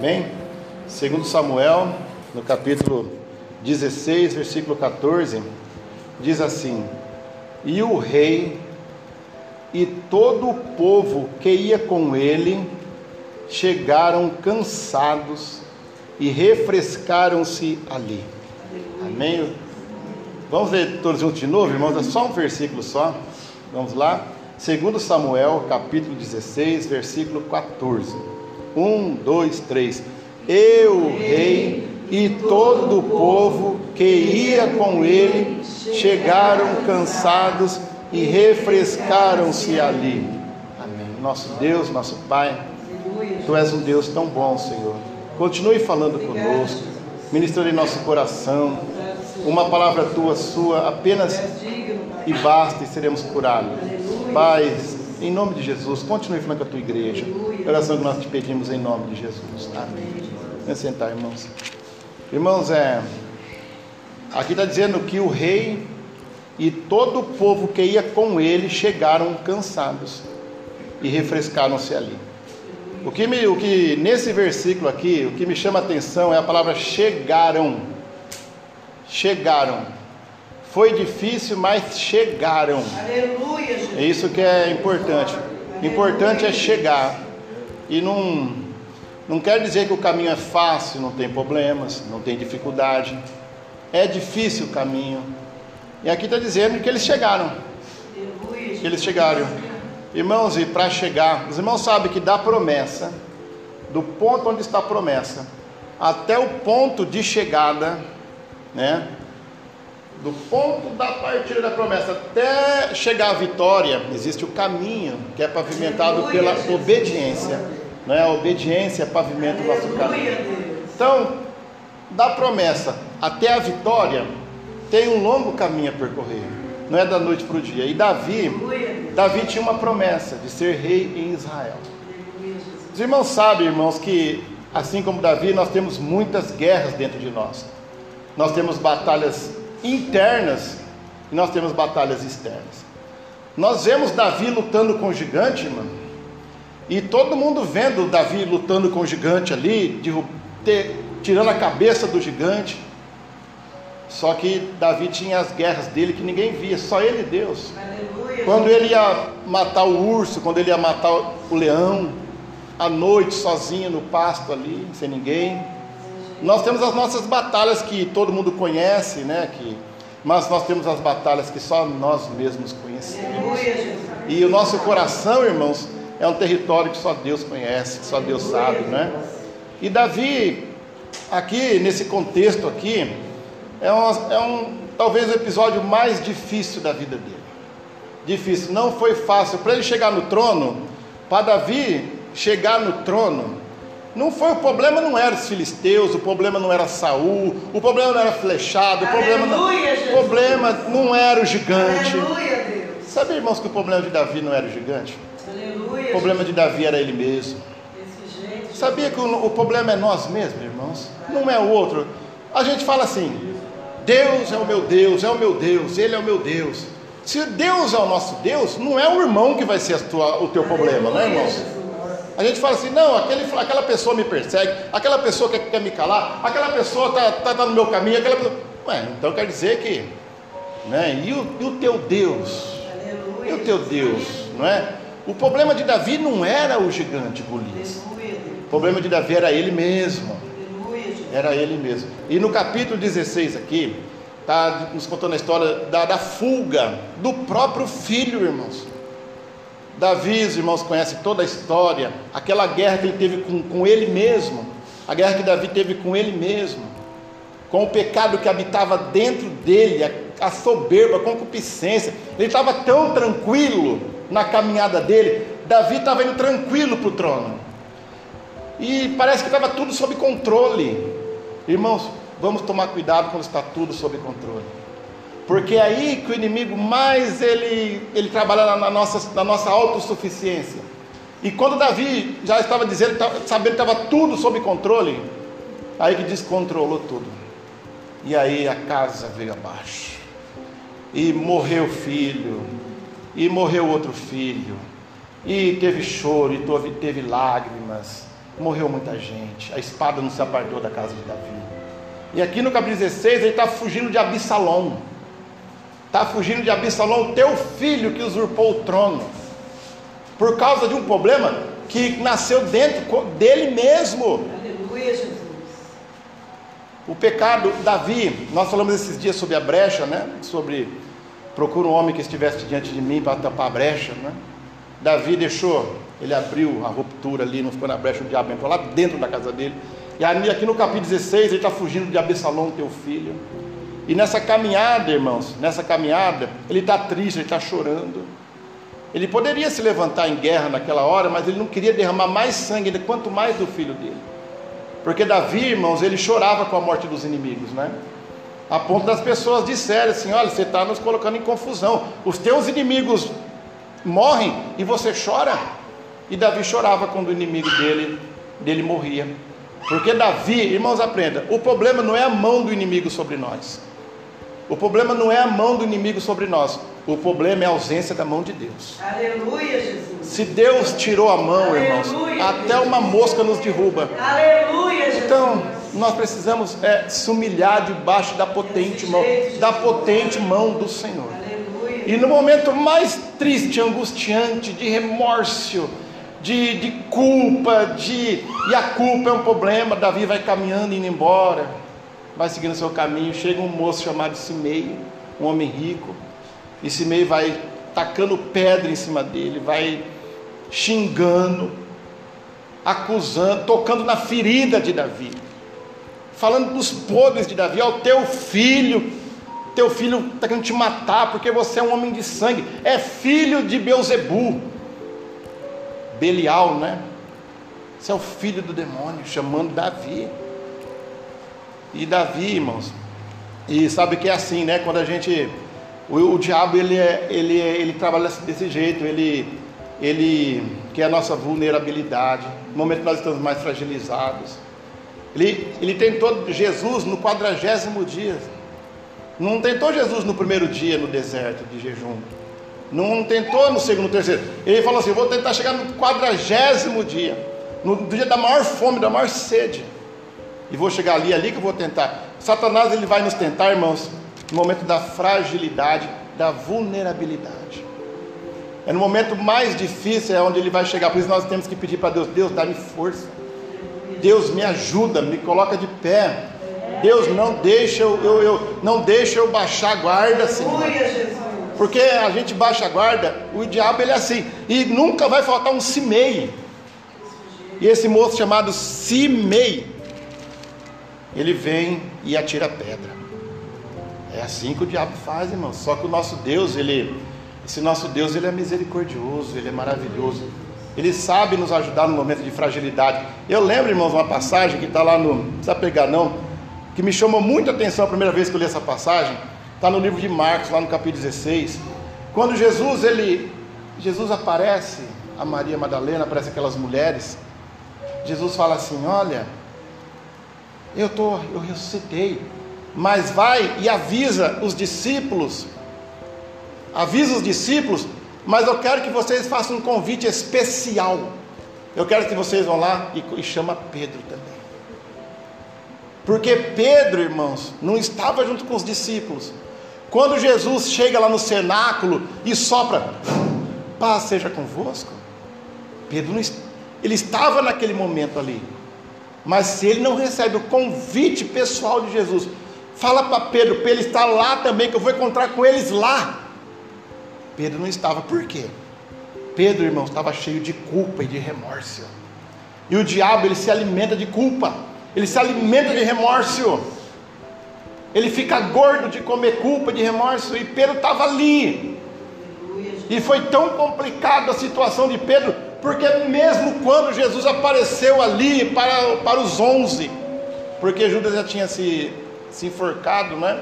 Bem, segundo Samuel, no capítulo 16, versículo 14, diz assim: E o rei e todo o povo que ia com ele chegaram cansados e refrescaram-se ali. Amém? Vamos ler todos juntos de novo, irmãos? É só um versículo só. Vamos lá? Segundo Samuel, capítulo 16, versículo 14. Um, dois, três. Eu, rei, e todo o povo que ia com ele chegaram cansados e refrescaram-se ali. Amém. Nosso Deus, nosso Pai, Tu és um Deus tão bom, Senhor. Continue falando conosco, ministrando em nosso coração. Uma palavra tua, sua, apenas e basta e seremos curados. Pai, em nome de Jesus, continue falando com a tua igreja. Oração que nós te pedimos em nome de Jesus. Amém. Vem sentar, irmãos. Irmãos, é. Aqui está dizendo que o rei e todo o povo que ia com ele chegaram cansados e refrescaram-se ali. O que, me, o que nesse versículo aqui, o que me chama a atenção é a palavra chegaram. Chegaram. Foi difícil, mas chegaram. Aleluia, Jesus. É isso que é importante. Importante é chegar. E não, não quer dizer que o caminho é fácil, não tem problemas, não tem dificuldade. É difícil o caminho. E aqui está dizendo que eles chegaram. Que eles chegaram. Irmãos, e para chegar, os irmãos sabem que da promessa, do ponto onde está a promessa, até o ponto de chegada, né? Do ponto da partida da promessa até chegar à vitória, existe o caminho que é pavimentado pela obediência. Não é? A obediência é pavimento do nosso caminho. Então, da promessa até a vitória, tem um longo caminho a percorrer. Não é da noite para o dia. E Davi, Davi tinha uma promessa de ser rei em Israel. Os irmãos sabem, irmãos, que assim como Davi, nós temos muitas guerras dentro de nós. Nós temos batalhas internas e nós temos batalhas externas. Nós vemos Davi lutando com o gigante, mano, e todo mundo vendo Davi lutando com o gigante ali, ter, tirando a cabeça do gigante. Só que Davi tinha as guerras dele que ninguém via, só ele e Deus. Aleluia. Quando ele ia matar o urso, quando ele ia matar o leão, à noite, sozinho no pasto ali, sem ninguém. Nós temos as nossas batalhas que todo mundo conhece, né? Que, mas nós temos as batalhas que só nós mesmos conhecemos. E o nosso coração, irmãos, é um território que só Deus conhece, que só Deus sabe, né? E Davi, aqui nesse contexto aqui, é, um, é um talvez o episódio mais difícil da vida dele. Difícil, não foi fácil para ele chegar no trono. Para Davi chegar no trono, não foi o problema, não era os filisteus, o problema não era Saul, o problema não era flechado, o problema não, o problema não era o gigante. Aleluia, Sabe, irmãos, que o problema de Davi não era o gigante? Aleluia, o problema de Davi era ele mesmo. Sabia que o, o problema é nós mesmos, irmãos? Não é o outro. A gente fala assim: Deus é o meu Deus, é o meu Deus, Ele é o meu Deus. Se Deus é o nosso Deus, não é o irmão que vai ser tua, o teu problema, não é, irmãos? A gente fala assim, não, aquele, aquela pessoa me persegue, aquela pessoa quer, quer me calar, aquela pessoa está tá, tá no meu caminho, aquela pessoa... Ué, então quer dizer que. Né? E, o, e o teu Deus? Aleluia. E o teu Deus? Não é? O problema de Davi não era o gigante Golias. O problema de Davi era ele mesmo. Era ele mesmo. E no capítulo 16 aqui, está nos contando a história da, da fuga do próprio filho, irmãos. Davi, os irmãos conhecem toda a história, aquela guerra que ele teve com, com ele mesmo, a guerra que Davi teve com ele mesmo, com o pecado que habitava dentro dele, a, a soberba, a concupiscência. Ele estava tão tranquilo na caminhada dele, Davi estava indo tranquilo para o trono, e parece que estava tudo sob controle. Irmãos, vamos tomar cuidado quando está tudo sob controle. Porque é aí que o inimigo mais ele, ele trabalha na nossa, na nossa autossuficiência. E quando Davi já estava dizendo, sabendo que estava tudo sob controle, aí que descontrolou tudo. E aí a casa veio abaixo. E morreu filho. E morreu outro filho. E teve choro, e teve, teve lágrimas, morreu muita gente, a espada não se apartou da casa de Davi. E aqui no capítulo 16 ele está fugindo de Absalom. Está fugindo de Absalom, teu filho que usurpou o trono. Por causa de um problema que nasceu dentro dele mesmo. Aleluia, Jesus. O pecado, Davi, nós falamos esses dias sobre a brecha, né? Sobre procura um homem que estivesse diante de mim para tapar a brecha, né? Davi deixou, ele abriu a ruptura ali, não ficou na brecha, o diabo entrou lá dentro da casa dele. E aqui no capítulo 16, ele está fugindo de Absalom, teu filho. E nessa caminhada, irmãos, nessa caminhada, ele está triste, ele está chorando. Ele poderia se levantar em guerra naquela hora, mas ele não queria derramar mais sangue, quanto mais do filho dele. Porque Davi, irmãos, ele chorava com a morte dos inimigos, né? A ponto das pessoas disserem assim: olha, você está nos colocando em confusão. Os teus inimigos morrem e você chora. E Davi chorava quando o inimigo dele, dele morria. Porque Davi, irmãos, aprenda: o problema não é a mão do inimigo sobre nós. O problema não é a mão do inimigo sobre nós. O problema é a ausência da mão de Deus. Aleluia, Jesus. Se Deus tirou a mão, Aleluia, irmãos, até uma mosca nos derruba. Aleluia, Jesus. Então, nós precisamos é, se humilhar debaixo da potente mão, da potente mão do Senhor. Aleluia. E no momento mais triste, angustiante, de remorso, de, de culpa, de e a culpa é um problema. Davi vai caminhando, indo embora, vai seguindo seu caminho. Chega um moço chamado Simei, um homem rico, e Simei vai tacando pedra em cima dele, vai xingando, acusando, tocando na ferida de Davi, falando dos podres de Davi, ao teu filho, teu filho está querendo te matar porque você é um homem de sangue, é filho de Beuzebu. Belial, né? Você é o filho do demônio, chamando Davi. E Davi, irmãos, e sabe que é assim, né? Quando a gente. O, o diabo ele, é, ele, é, ele trabalha desse jeito, ele, ele quer a nossa vulnerabilidade, no momento que nós estamos mais fragilizados. Ele, ele tentou Jesus no quadragésimo dia. Não tentou Jesus no primeiro dia no deserto de jejum. Não tentou no segundo, terceiro. Ele falou assim: vou tentar chegar no quadragésimo dia, no dia da maior fome, da maior sede. E vou chegar ali, ali que eu vou tentar. Satanás ele vai nos tentar, irmãos, no momento da fragilidade, da vulnerabilidade. É no momento mais difícil é onde ele vai chegar. Por isso nós temos que pedir para Deus: Deus, dá-me força. Deus me ajuda, me coloca de pé. Deus não deixa eu, eu, eu não deixa eu baixar a guarda, Senhor. Porque a gente baixa a guarda, o diabo ele é assim, e nunca vai faltar um Simei. E esse moço chamado Simei, ele vem e atira pedra. É assim que o diabo faz, irmão. Só que o nosso Deus, ele, esse nosso Deus, ele é misericordioso, ele é maravilhoso. Ele sabe nos ajudar no momento de fragilidade. Eu lembro, irmãos, uma passagem que está lá no, não precisa pegar não, que me chamou muita atenção a primeira vez que eu li essa passagem Está no livro de Marcos, lá no capítulo 16. Quando Jesus, ele, Jesus aparece a Maria Madalena, aparece aquelas mulheres. Jesus fala assim: Olha, eu tô, eu ressuscitei, mas vai e avisa os discípulos, avisa os discípulos, mas eu quero que vocês façam um convite especial. Eu quero que vocês vão lá e, e chama Pedro também. Porque Pedro, irmãos, não estava junto com os discípulos, quando Jesus chega lá no cenáculo e sopra, paz seja convosco. Pedro não, ele estava naquele momento ali. Mas se ele não recebe o convite pessoal de Jesus, fala para Pedro, para ele estar lá também, que eu vou encontrar com eles lá. Pedro não estava, por quê? Pedro, irmão, estava cheio de culpa e de remorso. E o diabo, ele se alimenta de culpa, ele se alimenta de remorso. Ele fica gordo de comer culpa, de remorso, e Pedro estava ali. E foi tão complicada a situação de Pedro, porque mesmo quando Jesus apareceu ali para, para os onze, porque Judas já tinha se, se enforcado, né?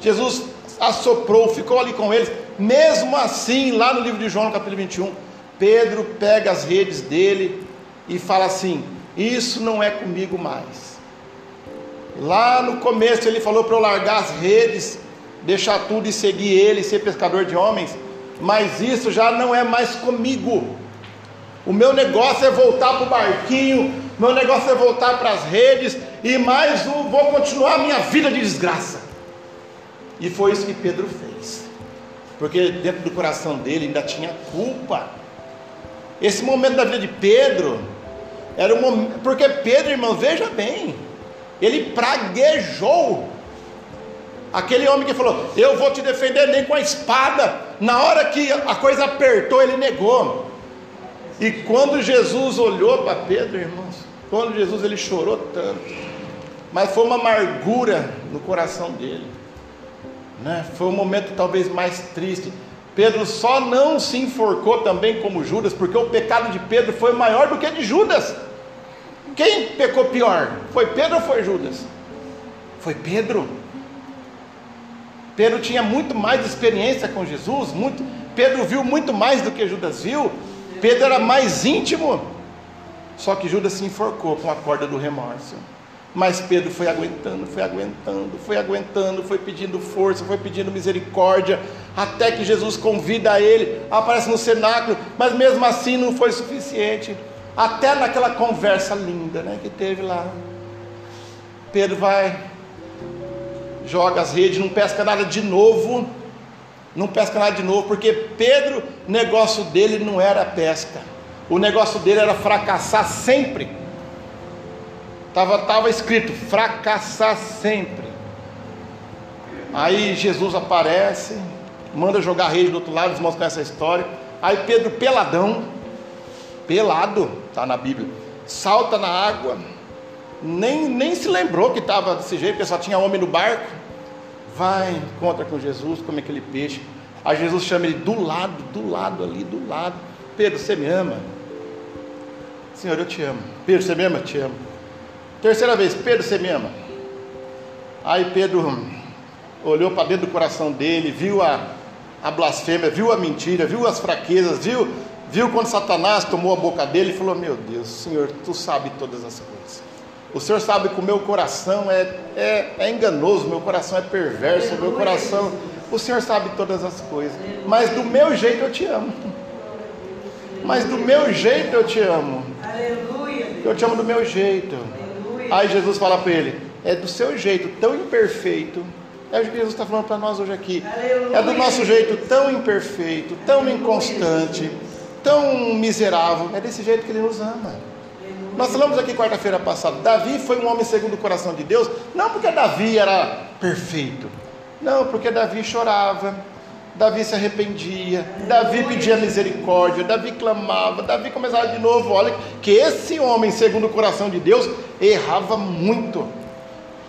Jesus assoprou, ficou ali com eles. Mesmo assim, lá no livro de João, no capítulo 21, Pedro pega as redes dele e fala assim: Isso não é comigo mais. Lá no começo ele falou para eu largar as redes, deixar tudo e seguir ele, ser pescador de homens. Mas isso já não é mais comigo. O meu negócio é voltar para o barquinho, meu negócio é voltar para as redes, e mais um, vou continuar a minha vida de desgraça. E foi isso que Pedro fez, porque dentro do coração dele ainda tinha culpa. Esse momento da vida de Pedro era um momento, porque Pedro, irmão, veja bem, ele praguejou. Aquele homem que falou: Eu vou te defender nem com a espada. Na hora que a coisa apertou, ele negou. E quando Jesus olhou para Pedro, irmãos, quando Jesus ele chorou tanto, mas foi uma amargura no coração dele, né? Foi o momento talvez mais triste. Pedro só não se enforcou também como Judas, porque o pecado de Pedro foi maior do que de Judas. Quem pecou pior? Foi Pedro ou foi Judas? Foi Pedro. Pedro tinha muito mais experiência com Jesus, muito, Pedro viu muito mais do que Judas viu. Pedro era mais íntimo. Só que Judas se enforcou com a corda do remorso. Mas Pedro foi aguentando, foi aguentando, foi aguentando, foi pedindo força, foi pedindo misericórdia, até que Jesus convida ele, aparece no cenáculo, mas mesmo assim não foi suficiente. Até naquela conversa linda né, que teve lá. Pedro vai, joga as redes, não pesca nada de novo, não pesca nada de novo, porque Pedro, negócio dele não era pesca, o negócio dele era fracassar sempre. Estava tava escrito: fracassar sempre. Aí Jesus aparece, manda jogar rede do outro lado, conhecem essa história. Aí Pedro, peladão, pelado, está na Bíblia, salta na água, nem, nem se lembrou que estava desse jeito, porque só tinha homem no barco vai, encontra com Jesus, come aquele peixe. Aí Jesus chama ele do lado, do lado ali, do lado. Pedro, você me ama? Senhor, eu te amo. Pedro, você me ama? Eu te amo. Terceira vez, Pedro, você me ama? Aí Pedro olhou para dentro do coração dele, viu a, a blasfêmia, viu a mentira, viu as fraquezas, viu, viu quando Satanás tomou a boca dele e falou: Meu Deus, Senhor, tu sabe todas as coisas. O Senhor sabe que o meu coração é, é, é enganoso, meu coração é perverso, meu coração. O Senhor sabe todas as coisas. Mas do meu jeito eu te amo. Mas do meu jeito eu te amo. Eu te amo do meu jeito. Aí Jesus fala para ele: é do seu jeito tão imperfeito. É o que Jesus está falando para nós hoje aqui. É do nosso jeito tão imperfeito, tão inconstante, tão miserável. É desse jeito que Ele nos ama. Nós falamos aqui quarta-feira passada, Davi foi um homem segundo o coração de Deus, não porque Davi era perfeito, não, porque Davi chorava, Davi se arrependia, Davi pedia misericórdia, Davi clamava, Davi começava de novo. Olha que esse homem, segundo o coração de Deus, errava muito.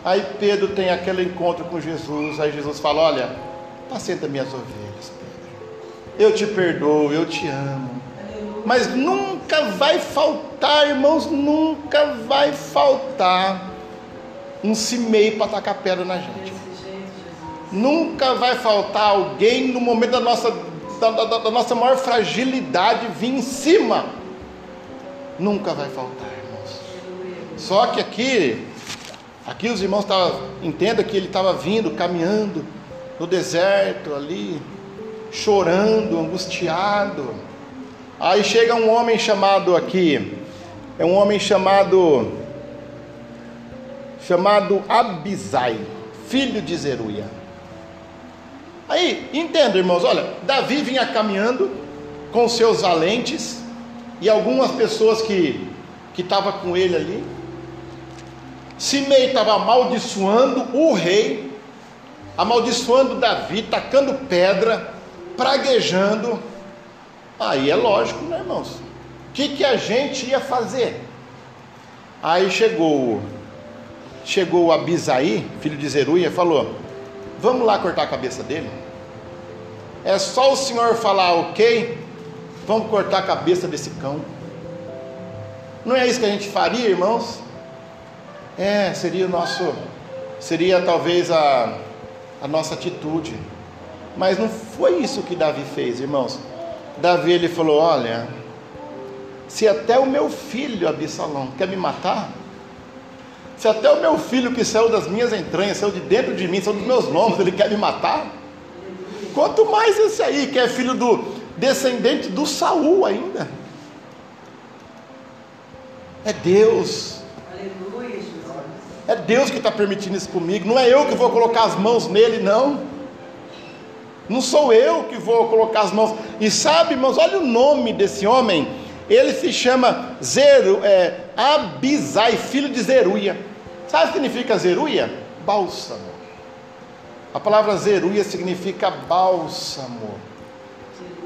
Aí Pedro tem aquele encontro com Jesus, aí Jesus fala: Olha, apacenta minhas ovelhas, Pedro. Eu te perdoo, eu te amo mas nunca vai faltar, irmãos, nunca vai faltar um cimei para tacar pedra na gente. Nunca vai faltar alguém no momento da nossa, da, da, da nossa maior fragilidade vir em cima. Nunca vai faltar, irmãos. Só que aqui, aqui os irmãos estavam, entenda que ele estava vindo, caminhando no deserto ali, chorando, angustiado Aí chega um homem chamado aqui, é um homem chamado chamado Abisai, filho de Zeruia. Aí, entenda, irmãos, olha, Davi vinha caminhando com seus valentes e algumas pessoas que que estavam com ele ali. Simei estava amaldiçoando o rei, amaldiçoando Davi, tacando pedra, praguejando. Aí é lógico, né, irmãos? O que, que a gente ia fazer? Aí chegou, chegou Abisaí, filho de Zeruia, falou: Vamos lá cortar a cabeça dele. É só o senhor falar, ok? Vamos cortar a cabeça desse cão. Não é isso que a gente faria, irmãos? É, seria o nosso, seria talvez a, a nossa atitude. Mas não foi isso que Davi fez, irmãos. Davi ele falou: Olha, se até o meu filho Absalão quer me matar, se até o meu filho que saiu das minhas entranhas, saiu de dentro de mim, saiu dos meus lombos, ele quer me matar, quanto mais esse aí, que é filho do descendente do Saul ainda. É Deus. É Deus que está permitindo isso comigo. Não é eu que vou colocar as mãos nele, não. Não sou eu que vou colocar as mãos. E sabe, irmãos, olha o nome desse homem. Ele se chama Zeru, é, Abisai, filho de Zeruia. Sabe o que significa Zeruia? Bálsamo. A palavra Zeruia significa bálsamo.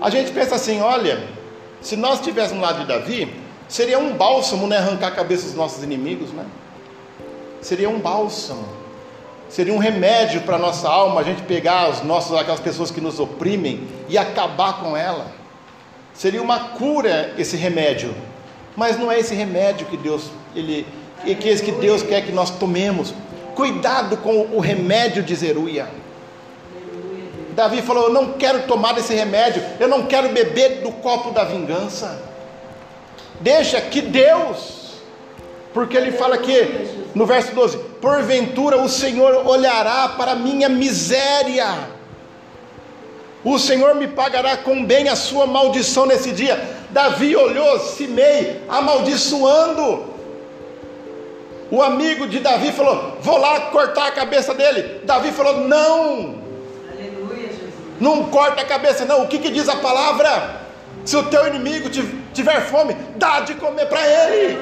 A gente pensa assim: olha, se nós estivéssemos lá de Davi, seria um bálsamo, né? Arrancar a cabeça dos nossos inimigos, né? Seria um bálsamo seria um remédio para a nossa alma, a gente pegar os nossos, aquelas pessoas que nos oprimem e acabar com ela. Seria uma cura esse remédio. Mas não é esse remédio que Deus, ele, que, que Deus quer que nós tomemos. Cuidado com o remédio de Zeruia. Davi falou: Eu não quero tomar esse remédio, eu não quero beber do copo da vingança. Deixa que Deus, porque ele fala que no verso 12: Porventura o Senhor olhará para a minha miséria, o Senhor me pagará com bem a sua maldição nesse dia. Davi olhou Simei amaldiçoando. O amigo de Davi falou: Vou lá cortar a cabeça dele. Davi falou: Não, Aleluia, não corta a cabeça, não. O que, que diz a palavra? Se o teu inimigo tiver fome, dá de comer para ele.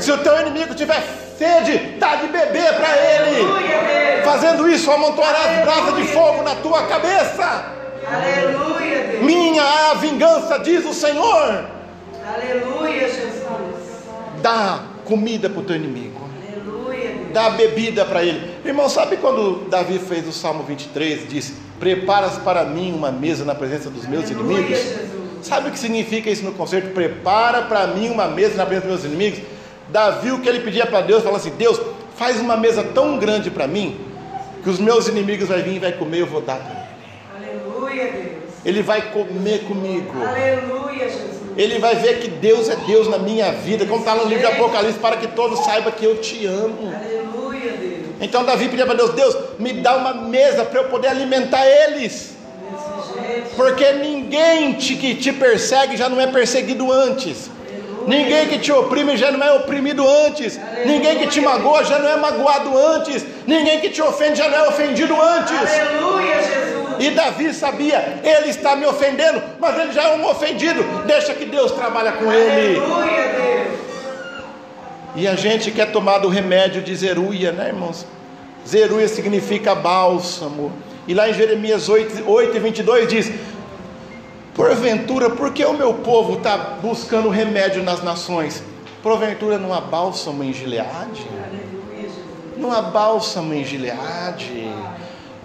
Se o teu inimigo tiver sede, dá de beber para ele. Fazendo isso, amontoarás brasa de fogo na tua cabeça. Aleluia, Deus. Minha é a vingança, diz o Senhor. Aleluia, Jesus. Dá comida para o teu inimigo. Aleluia. Dá bebida para ele. Irmão, sabe quando Davi fez o Salmo 23? Disse: Preparas para mim uma mesa na presença dos meus Aleluia, inimigos. Jesus. Sabe o que significa isso no concerto? Prepara para mim uma mesa na presença dos meus inimigos. Davi, o que ele pedia para Deus, falou assim: Deus, faz uma mesa tão grande para mim, que os meus inimigos vão vir e vai comer, eu vou dar para ele. Aleluia, Deus. Ele vai comer comigo. Aleluia, Jesus. Ele vai ver que Deus é Deus na minha vida, como está no livro de Apocalipse, para que todos saibam que eu te amo. Aleluia. Então Davi pedia para Deus: Deus, me dá uma mesa para eu poder alimentar eles. Porque ninguém te, que te persegue já não é perseguido antes. Ninguém que te oprime já não é oprimido antes. Ninguém que te magoa já não é magoado antes. Ninguém que te ofende já não é ofendido antes. Aleluia, Jesus. E Davi sabia, ele está me ofendendo, mas ele já é um ofendido. Deixa que Deus trabalha com ele. Aleluia, Deus. E a gente quer tomar do remédio de Zeruia, né, irmãos? Zeruia significa bálsamo. E lá em Jeremias 8, 8 e 22 diz: Porventura, por que o meu povo está buscando remédio nas nações? Porventura não há bálsamo em Gileade? Não há bálsamo em Gileade?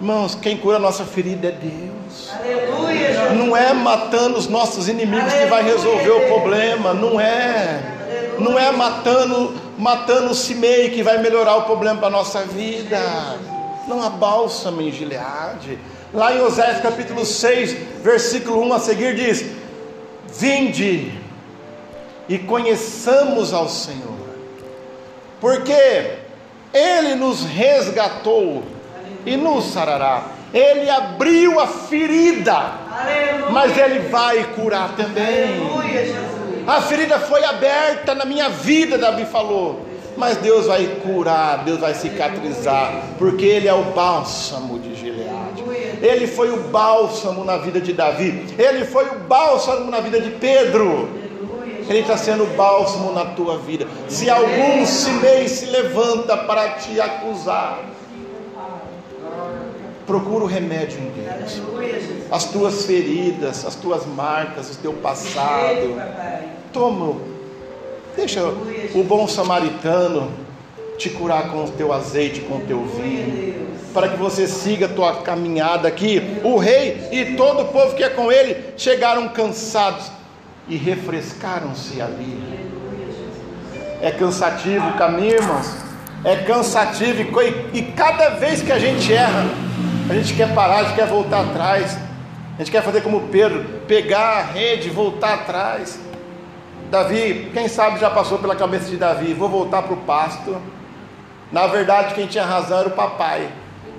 Irmãos, quem cura a nossa ferida é Deus. Aleluia, não é matando os nossos inimigos Aleluia, que vai resolver o problema. Não é. Não é matando, matando o Simei que vai melhorar o problema para a nossa vida. Não há bálsamo em Gileade. Lá em Oséias capítulo 6, versículo 1 a seguir diz: Vinde e conheçamos ao Senhor, porque Ele nos resgatou e nos sarará. Ele abriu a ferida, Aleluia. mas Ele vai curar também. Aleluia, a ferida foi aberta na minha vida, Davi falou. Mas Deus vai curar, Deus vai cicatrizar, porque Ele é o bálsamo de ele foi o bálsamo na vida de Davi, ele foi o bálsamo na vida de Pedro. Ele está sendo bálsamo na tua vida. Se algum cimei se levanta para te acusar, procura o remédio em Deus. As tuas feridas, as tuas marcas, o teu passado. Toma, deixa o bom samaritano te curar com o teu azeite, com o teu vinho para que você siga a tua caminhada aqui. O rei e todo o povo que é com ele chegaram cansados e refrescaram-se ali. É cansativo o caminho, irmãos. É cansativo e, cada vez que a gente erra, a gente quer parar, a gente quer voltar atrás. A gente quer fazer como Pedro, pegar a rede e voltar atrás. Davi, quem sabe já passou pela cabeça de Davi, vou voltar para o pasto. Na verdade, quem tinha razão era o papai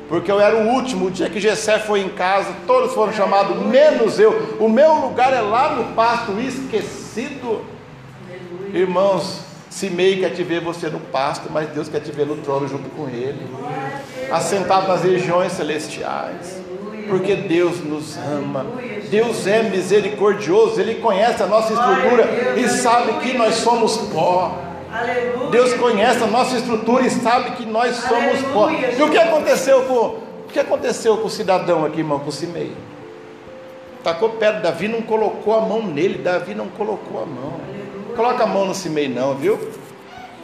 porque eu era o último. O dia que Jessé foi em casa, todos foram chamados, menos eu. O meu lugar é lá no pasto, esquecido. Irmãos, Simei quer te ver você no pasto, mas Deus quer te ver no trono junto com Ele, assentado nas regiões celestiais, porque Deus nos ama, Deus é misericordioso, Ele conhece a nossa estrutura e sabe que nós somos pó. Deus conhece a nossa estrutura e sabe que nós somos pó. E o que aconteceu com o que aconteceu com o cidadão aqui, irmão, com o Simei? Tacou perto, Davi não colocou a mão nele, Davi não colocou a mão. Coloca a mão no Simei não, viu?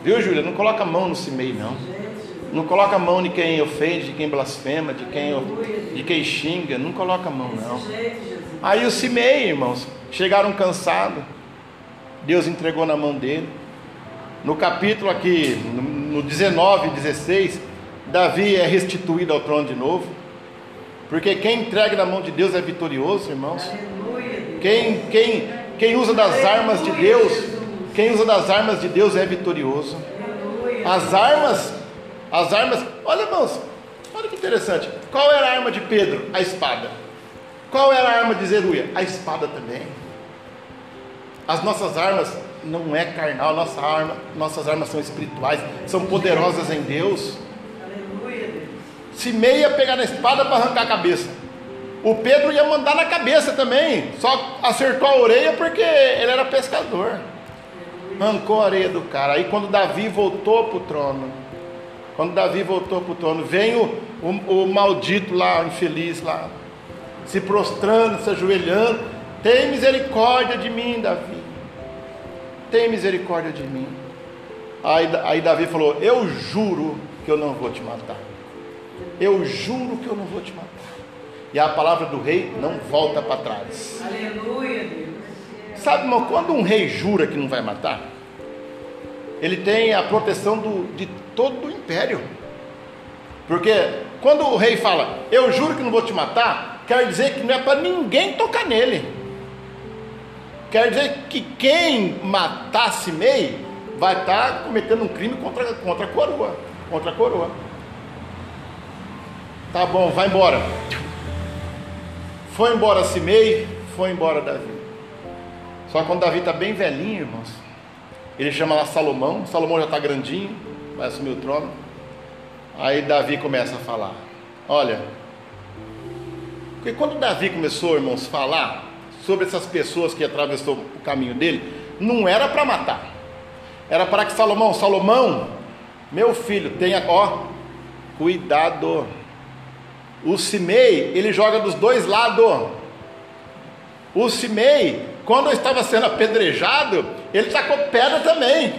Viu, Júlia? Não coloca a mão no Simei não. Não coloca a mão de quem ofende, de quem blasfema, de quem, de quem xinga. Não coloca a mão não. Aí o Simei, irmãos, chegaram cansados. Deus entregou na mão dele. No capítulo aqui, no 19 e 16, Davi é restituído ao trono de novo. Porque quem entrega na mão de Deus é vitorioso, irmãos. Quem, quem, quem usa das armas de Deus, quem usa das armas de Deus é vitorioso. As armas, as armas, olha irmãos, olha que interessante. Qual era a arma de Pedro? A espada. Qual era a arma de Zeruia? A espada também. As nossas armas não é carnal, nossa arma, nossas armas são espirituais, são poderosas em Deus. Se meia pegar na espada para arrancar a cabeça. O Pedro ia mandar na cabeça também, só acertou a orelha porque ele era pescador. Arrancou a orelha do cara. Aí quando Davi voltou para o trono, quando Davi voltou para o trono, vem o, o, o maldito lá, o infeliz lá, se prostrando, se ajoelhando. Tem misericórdia de mim, Davi. Tem misericórdia de mim. Aí, aí Davi falou: Eu juro que eu não vou te matar. Eu juro que eu não vou te matar. E a palavra do rei não volta para trás. Aleluia, Deus. Sabe, irmão, quando um rei jura que não vai matar, ele tem a proteção do, de todo o império. Porque quando o rei fala, eu juro que não vou te matar, quer dizer que não é para ninguém tocar nele. Quer dizer que quem matasse Mei vai estar cometendo um crime contra, contra a coroa. Contra a coroa. Tá bom, vai embora. Foi embora Simei, foi embora Davi. Só quando Davi está bem velhinho, irmãos, ele chama lá Salomão. Salomão já está grandinho, vai assumir o trono. Aí Davi começa a falar: Olha, porque quando Davi começou, irmãos, a falar sobre essas pessoas que atravessou o caminho dele, não era para matar, era para que Salomão, Salomão, meu filho, tenha, ó, cuidado o Simei, ele joga dos dois lados. O Simei, quando estava sendo apedrejado, ele tacou pedra também.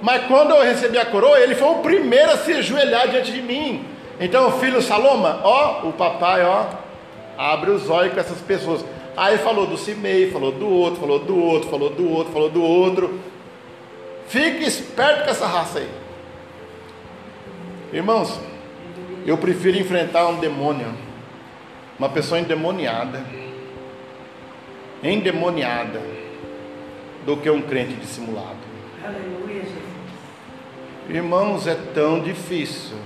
Mas quando eu recebi a coroa, ele foi o primeiro a se ajoelhar diante de mim. Então, filho Saloma, ó, o papai, ó, abre os olhos com essas pessoas. Aí falou do Simei, falou do outro, falou do outro, falou do outro, falou do outro. Fique esperto com essa raça aí. Irmãos, eu prefiro enfrentar um demônio, uma pessoa endemoniada, endemoniada, do que um crente dissimulado. Aleluia, Jesus. Irmãos, é tão difícil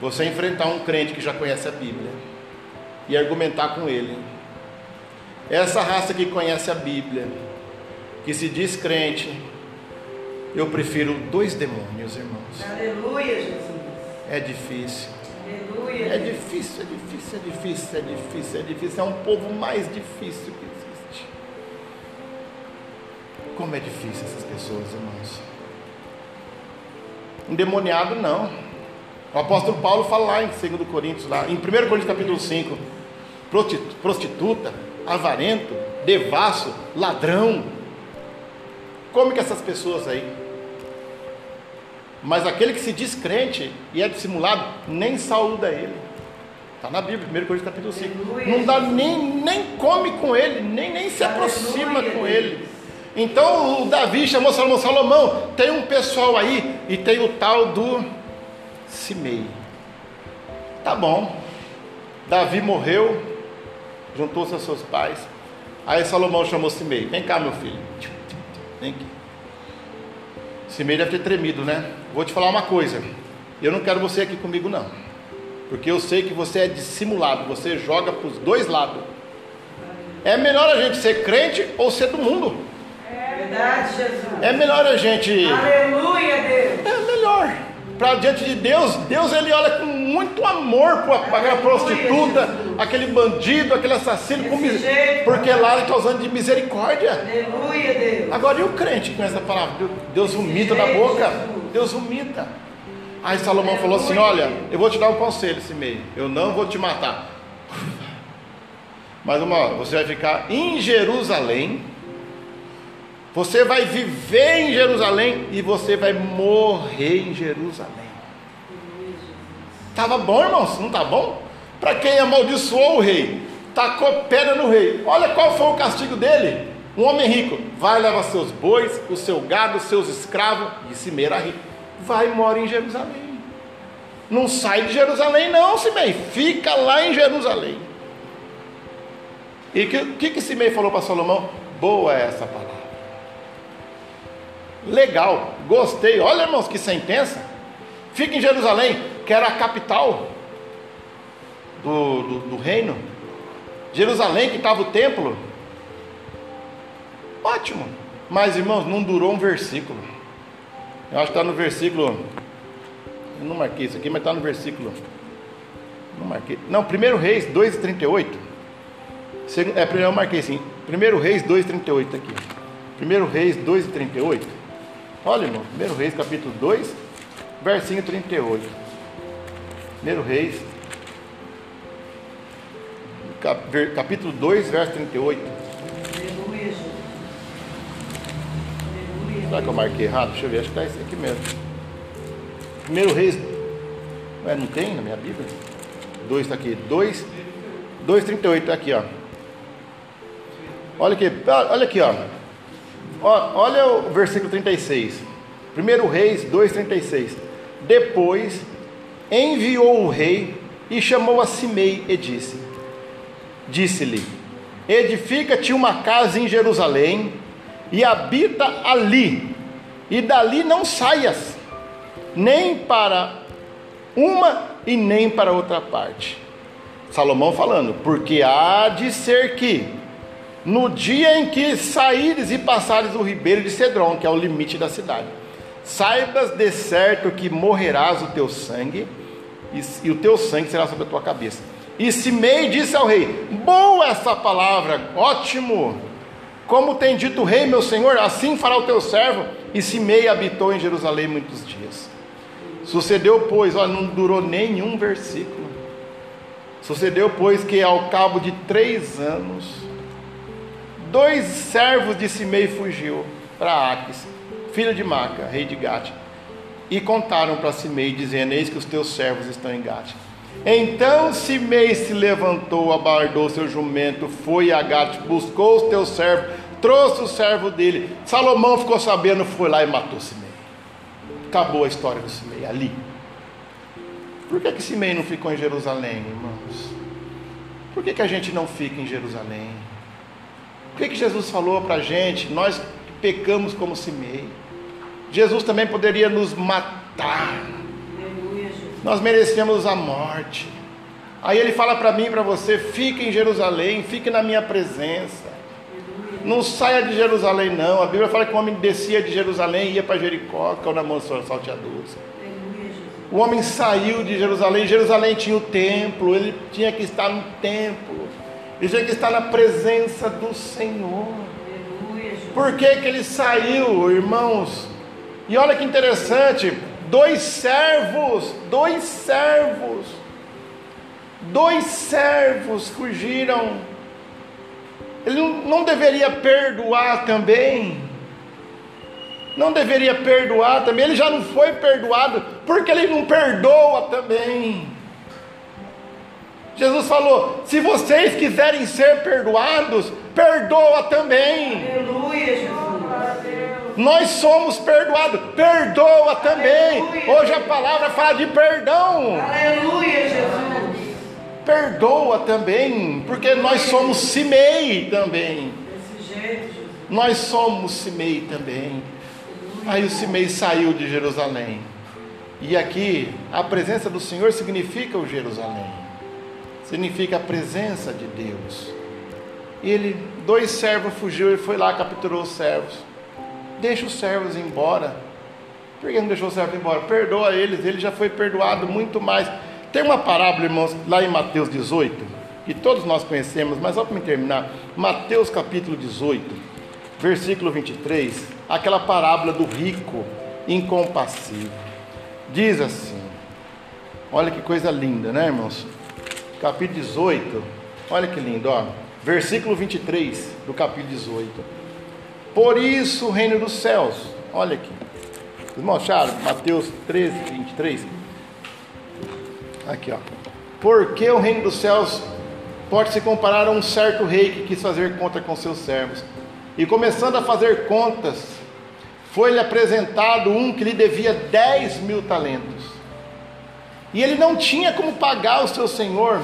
você enfrentar um crente que já conhece a Bíblia e argumentar com ele. Essa raça que conhece a Bíblia, que se diz crente, eu prefiro dois demônios, irmãos. Aleluia, Jesus. É difícil. É difícil, é difícil, é difícil, é difícil, é difícil. É um povo mais difícil que existe. Como é difícil essas pessoas, irmãos. Endemoniado não. O apóstolo Paulo fala lá em 2 Coríntios, lá, em 1 Coríntios capítulo 5, prostituta, avarento, devasso, ladrão. Como que essas pessoas aí mas aquele que se diz crente e é dissimulado, nem saúda ele. Está na Bíblia, 1 Coríntios capítulo 5. Não dá nem, nem come com ele, nem, nem se aproxima com ele. Então o Davi chamou Salomão, Salomão, tem um pessoal aí e tem o tal do Simei. Tá bom. Davi morreu, juntou-se a seus pais. Aí Salomão chamou Simei. Vem cá, meu filho. Vem aqui. Simei deve ter tremido, né? Vou te falar uma coisa. Eu não quero você aqui comigo, não. Porque eu sei que você é dissimulado. Você joga para os dois lados. É melhor a gente ser crente ou ser do mundo. Verdade, Jesus. É melhor a gente. Aleluia, Deus. É melhor. Para diante de Deus, Deus ele olha com muito amor para aquela prostituta, aquele bandido, aquele assassino, porque lá ele está usando de misericórdia. Aleluia, Deus. Agora e o crente com essa palavra? Deus vomita da boca. Deus vomita. Aí Salomão falou assim: Olha, eu vou te dar um conselho esse meio. Eu não vou te matar. Mas uma hora, você vai ficar em Jerusalém. Você vai viver em Jerusalém e você vai morrer em Jerusalém. Tava bom, irmãos? Não tá bom? Para quem amaldiçoou o rei, tacou pedra no rei. Olha qual foi o castigo dele. Um homem rico vai levar seus bois, o seu gado, os seus escravos, e se era rico vai e mora em Jerusalém. Não sai de Jerusalém, não, Simei. Fica lá em Jerusalém. E o que, que, que Simei falou para Salomão? Boa é essa palavra. Legal, gostei. Olha, irmãos, que sentença. Fica em Jerusalém, que era a capital do, do, do reino. Jerusalém, que estava o templo. Ótimo. Mas, irmãos, não durou um versículo. Eu acho que está no versículo. Eu não marquei isso aqui, mas está no versículo. Não marquei. Não, 1 Reis 2,38. É, eu marquei sim. 1 Reis 2,38 aqui. 1 Reis 2,38. Olha, irmão. 1 Reis capítulo 2, versinho 38. 1 Reis, capítulo 2, verso 38. Será que eu marquei errado? Deixa eu ver, acho que está esse aqui mesmo. Primeiro Reis. Ué, não tem na minha Bíblia? 2 está aqui. 2, 2,38 está aqui, ó. Olha aqui, olha aqui, ó. Olha o versículo 36. Primeiro Reis 2,36. Depois enviou o rei e chamou a Simei e disse: Disse-lhe: Edifica-te uma casa em Jerusalém e habita ali, e dali não saias, nem para uma e nem para outra parte. Salomão falando, porque há de ser que, no dia em que saíres e passares o ribeiro de Cedron, que é o limite da cidade, saibas de certo que morrerás o teu sangue, e, o teu sangue será sobre a tua cabeça. E Simei disse ao rei: Boa essa palavra, ótimo como tem dito o rei, meu senhor, assim fará o teu servo. E Simei habitou em Jerusalém muitos dias. Sucedeu, pois, olha, não durou nenhum versículo. Sucedeu, pois, que ao cabo de três anos, dois servos de Simei fugiu para Aques, filho de Maca, rei de Gate, e contaram para Simei, dizendo: Eis que os teus servos estão em Gate. Então Simei se levantou, abardou seu jumento, foi a Gate, buscou os teus servos, trouxe o servo dele. Salomão ficou sabendo, foi lá e matou Simei. Acabou a história do Simei ali. Por que, que Simei não ficou em Jerusalém, irmãos? Por que, que a gente não fica em Jerusalém? Por que, que Jesus falou para a gente? Nós pecamos como Simei. Jesus também poderia nos matar nós merecemos a morte. Aí ele fala para mim e para você: fique em Jerusalém, fique na minha presença. Não saia de Jerusalém, não. A Bíblia fala que o homem descia de Jerusalém e ia para Jericó, que é o mansão salteadores. O homem saiu de Jerusalém. Jerusalém tinha o templo, ele tinha que estar no templo, ele tinha que estar na presença do Senhor. Por que, que ele saiu, irmãos? E olha que interessante, dois servos, dois servos, dois servos fugiram. Ele não deveria perdoar também? Não deveria perdoar também? Ele já não foi perdoado, porque ele não perdoa também. Jesus falou: se vocês quiserem ser perdoados, perdoa também. Aleluia, Jesus. Nós somos perdoados, perdoa também. Aleluia. Hoje a palavra fala de perdão. Aleluia, Jesus. Perdoa também, porque nós somos Simei também. Nós somos Simei também. Aí o Simei saiu de Jerusalém. E aqui a presença do Senhor significa o Jerusalém. Significa a presença de Deus. E ele, dois servos fugiu e foi lá capturou os servos deixa os servos embora. Por que não deixou o servo embora? Perdoa eles, ele já foi perdoado muito mais. Tem uma parábola, irmãos, lá em Mateus 18, que todos nós conhecemos, mas só para me terminar, Mateus capítulo 18, versículo 23, aquela parábola do rico incompassível. Diz assim: olha que coisa linda, né, irmãos? Capítulo 18, olha que lindo, ó. Versículo 23 do capítulo 18. Por isso o reino dos céus, olha aqui. Irmão acharam? Mateus 13, 23. Aqui, ó. Porque o reino dos céus pode se comparar a um certo rei que quis fazer conta com seus servos. E começando a fazer contas, foi-lhe apresentado um que lhe devia 10 mil talentos. E ele não tinha como pagar o seu senhor.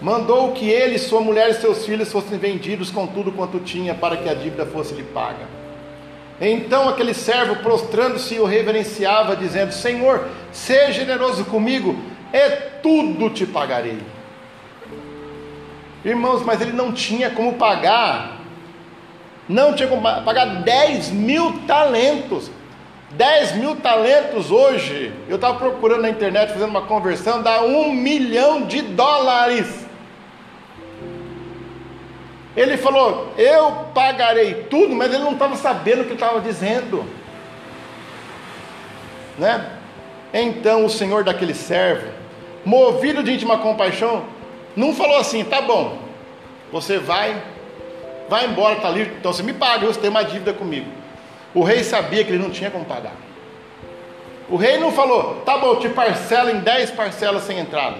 Mandou que ele, sua mulher e seus filhos fossem vendidos com tudo quanto tinha, para que a dívida fosse lhe paga. Então aquele servo, prostrando-se, o reverenciava, dizendo: Senhor, seja generoso comigo, e tudo te pagarei. Irmãos, mas ele não tinha como pagar não tinha como pagar 10 mil talentos. 10 mil talentos hoje, eu estava procurando na internet, fazendo uma conversão, dá um milhão de dólares. Ele falou: Eu pagarei tudo, mas ele não estava sabendo o que estava dizendo. Né? Então o senhor daquele servo, movido de íntima compaixão, não falou assim: Tá bom, você vai vai embora, está livre, então você me paga, você tem uma dívida comigo. O rei sabia que ele não tinha como pagar. O rei não falou, tá bom, te parcela em 10 parcelas sem entrada.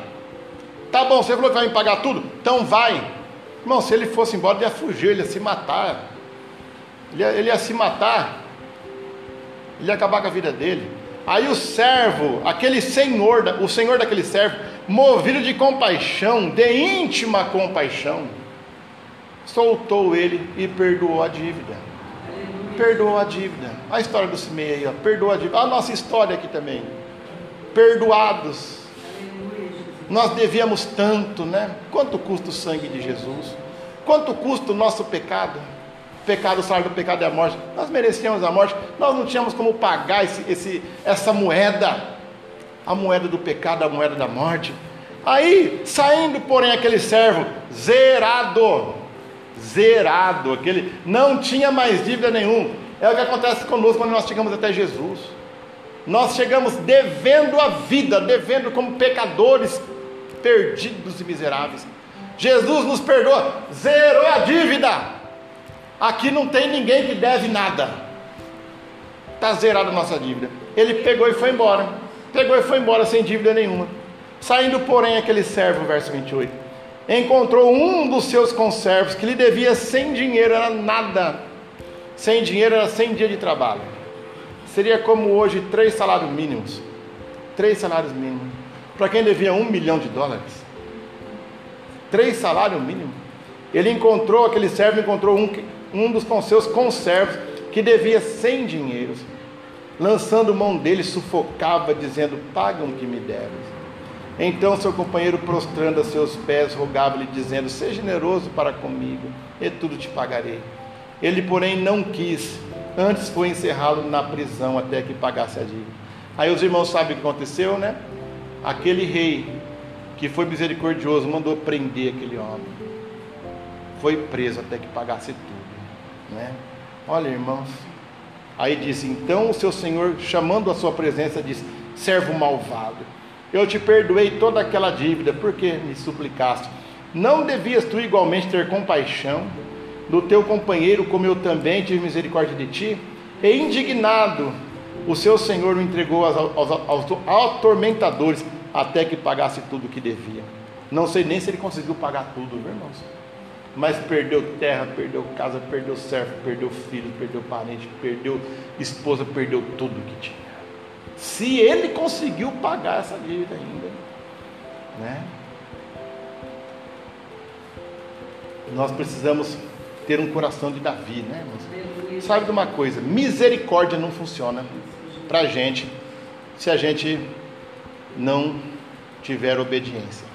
Tá bom, você falou que vai me pagar tudo? Então vai. Irmão, se ele fosse embora, ele ia fugir, ele ia se matar. Ele ia, ele ia se matar. Ele ia acabar com a vida dele. Aí o servo, aquele senhor, o senhor daquele servo, movido de compaixão, de íntima compaixão, soltou ele e perdoou a dívida. Perdoou a dívida. A história do Simei aí, ó, perdoou a dívida. A nossa história aqui também. Perdoados. Nós devíamos tanto, né? Quanto custa o sangue de Jesus? Quanto custa o nosso pecado? O pecado, o salário do pecado é a morte. Nós merecíamos a morte. Nós não tínhamos como pagar esse, esse, essa moeda. A moeda do pecado, a moeda da morte. Aí, saindo, porém, aquele servo zerado zerado, aquele não tinha mais dívida nenhum. É o que acontece conosco quando nós chegamos até Jesus. Nós chegamos devendo a vida, devendo como pecadores perdidos e miseráveis. Jesus nos perdoa, zerou a dívida. Aqui não tem ninguém que deve nada. Está zerada a nossa dívida. Ele pegou e foi embora. Pegou e foi embora sem dívida nenhuma. Saindo, porém, aquele servo, verso 28 encontrou um dos seus conservos que lhe devia sem dinheiro, era nada. Sem dinheiro era sem dia de trabalho. Seria como hoje três salários mínimos. Três salários mínimos. Para quem devia um milhão de dólares. Três salários mínimos. Ele encontrou, aquele servo encontrou um, um dos seus conservos que devia sem dinheiro. Lançando mão dele, sufocava, dizendo: Pagam o que me deves. Então seu companheiro, prostrando a seus pés, rogava-lhe, dizendo: Seja generoso para comigo, e tudo te pagarei. Ele, porém, não quis, antes foi encerrado na prisão até que pagasse a dívida. Aí os irmãos sabem o que aconteceu, né? Aquele rei que foi misericordioso mandou prender aquele homem. Foi preso até que pagasse tudo, né? Olha, irmãos. Aí disse: Então o seu senhor, chamando a sua presença, disse: Servo malvado eu te perdoei toda aquela dívida, porque me suplicaste. Não devias tu igualmente ter compaixão do teu companheiro, como eu também tive misericórdia de ti? E indignado, o seu senhor o entregou aos, aos, aos atormentadores, até que pagasse tudo o que devia. Não sei nem se ele conseguiu pagar tudo, viu, irmãos? Mas perdeu terra, perdeu casa, perdeu servo, perdeu filho, perdeu parente, perdeu esposa, perdeu tudo que tinha se ele conseguiu pagar essa dívida ainda, né? Nós precisamos ter um coração de Davi, né, irmãos? Sabe de uma coisa? Misericórdia não funciona para a gente se a gente não tiver obediência.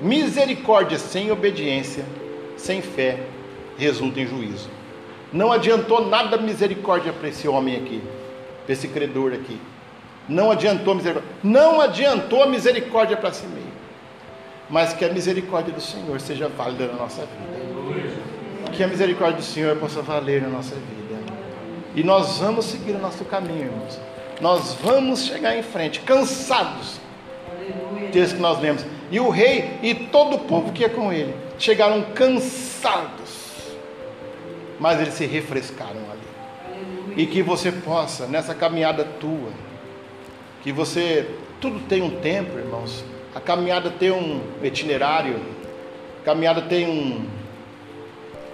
Misericórdia sem obediência, sem fé, resulta em juízo. Não adiantou nada misericórdia para esse homem aqui, para esse credor aqui. Não adiantou misericórdia. Não adiantou a misericórdia para si mesmo. Mas que a misericórdia do Senhor seja válida na nossa vida. Que a misericórdia do Senhor possa valer na nossa vida. E nós vamos seguir o nosso caminho, irmãos. Nós vamos chegar em frente, cansados. Texto que nós lemos. E o rei e todo o povo que ia com ele chegaram cansados, mas eles se refrescaram ali. E que você possa, nessa caminhada tua, que você, tudo tem um tempo, irmãos. A caminhada tem um itinerário, a caminhada tem um.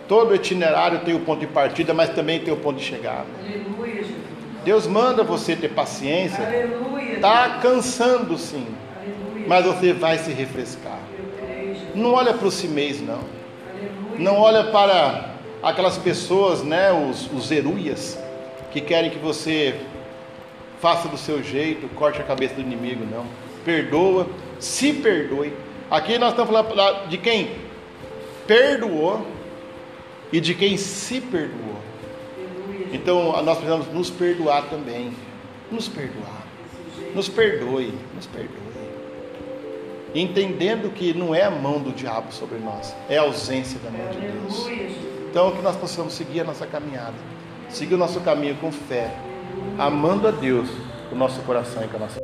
Todo itinerário tem o ponto de partida, mas também tem o ponto de chegada. Aleluia, Jesus. Deus manda você ter paciência. Aleluia. Está cansando sim. Aleluia. Mas você vai se refrescar. Não olha para o cimês, não. Aleluia. Não olha para aquelas pessoas, né, os, os eruias, que querem que você faça do seu jeito, corte a cabeça do inimigo, não. Perdoa, se perdoe. Aqui nós estamos falando de quem perdoou e de quem se perdoou. Então nós precisamos nos perdoar também. Nos perdoar. Nos perdoe, nos perdoe. Entendendo que não é a mão do diabo sobre nós, é a ausência da mão de Deus. Então que nós possamos seguir a nossa caminhada, seguir o nosso caminho com fé, amando a Deus com o nosso coração e com a nossa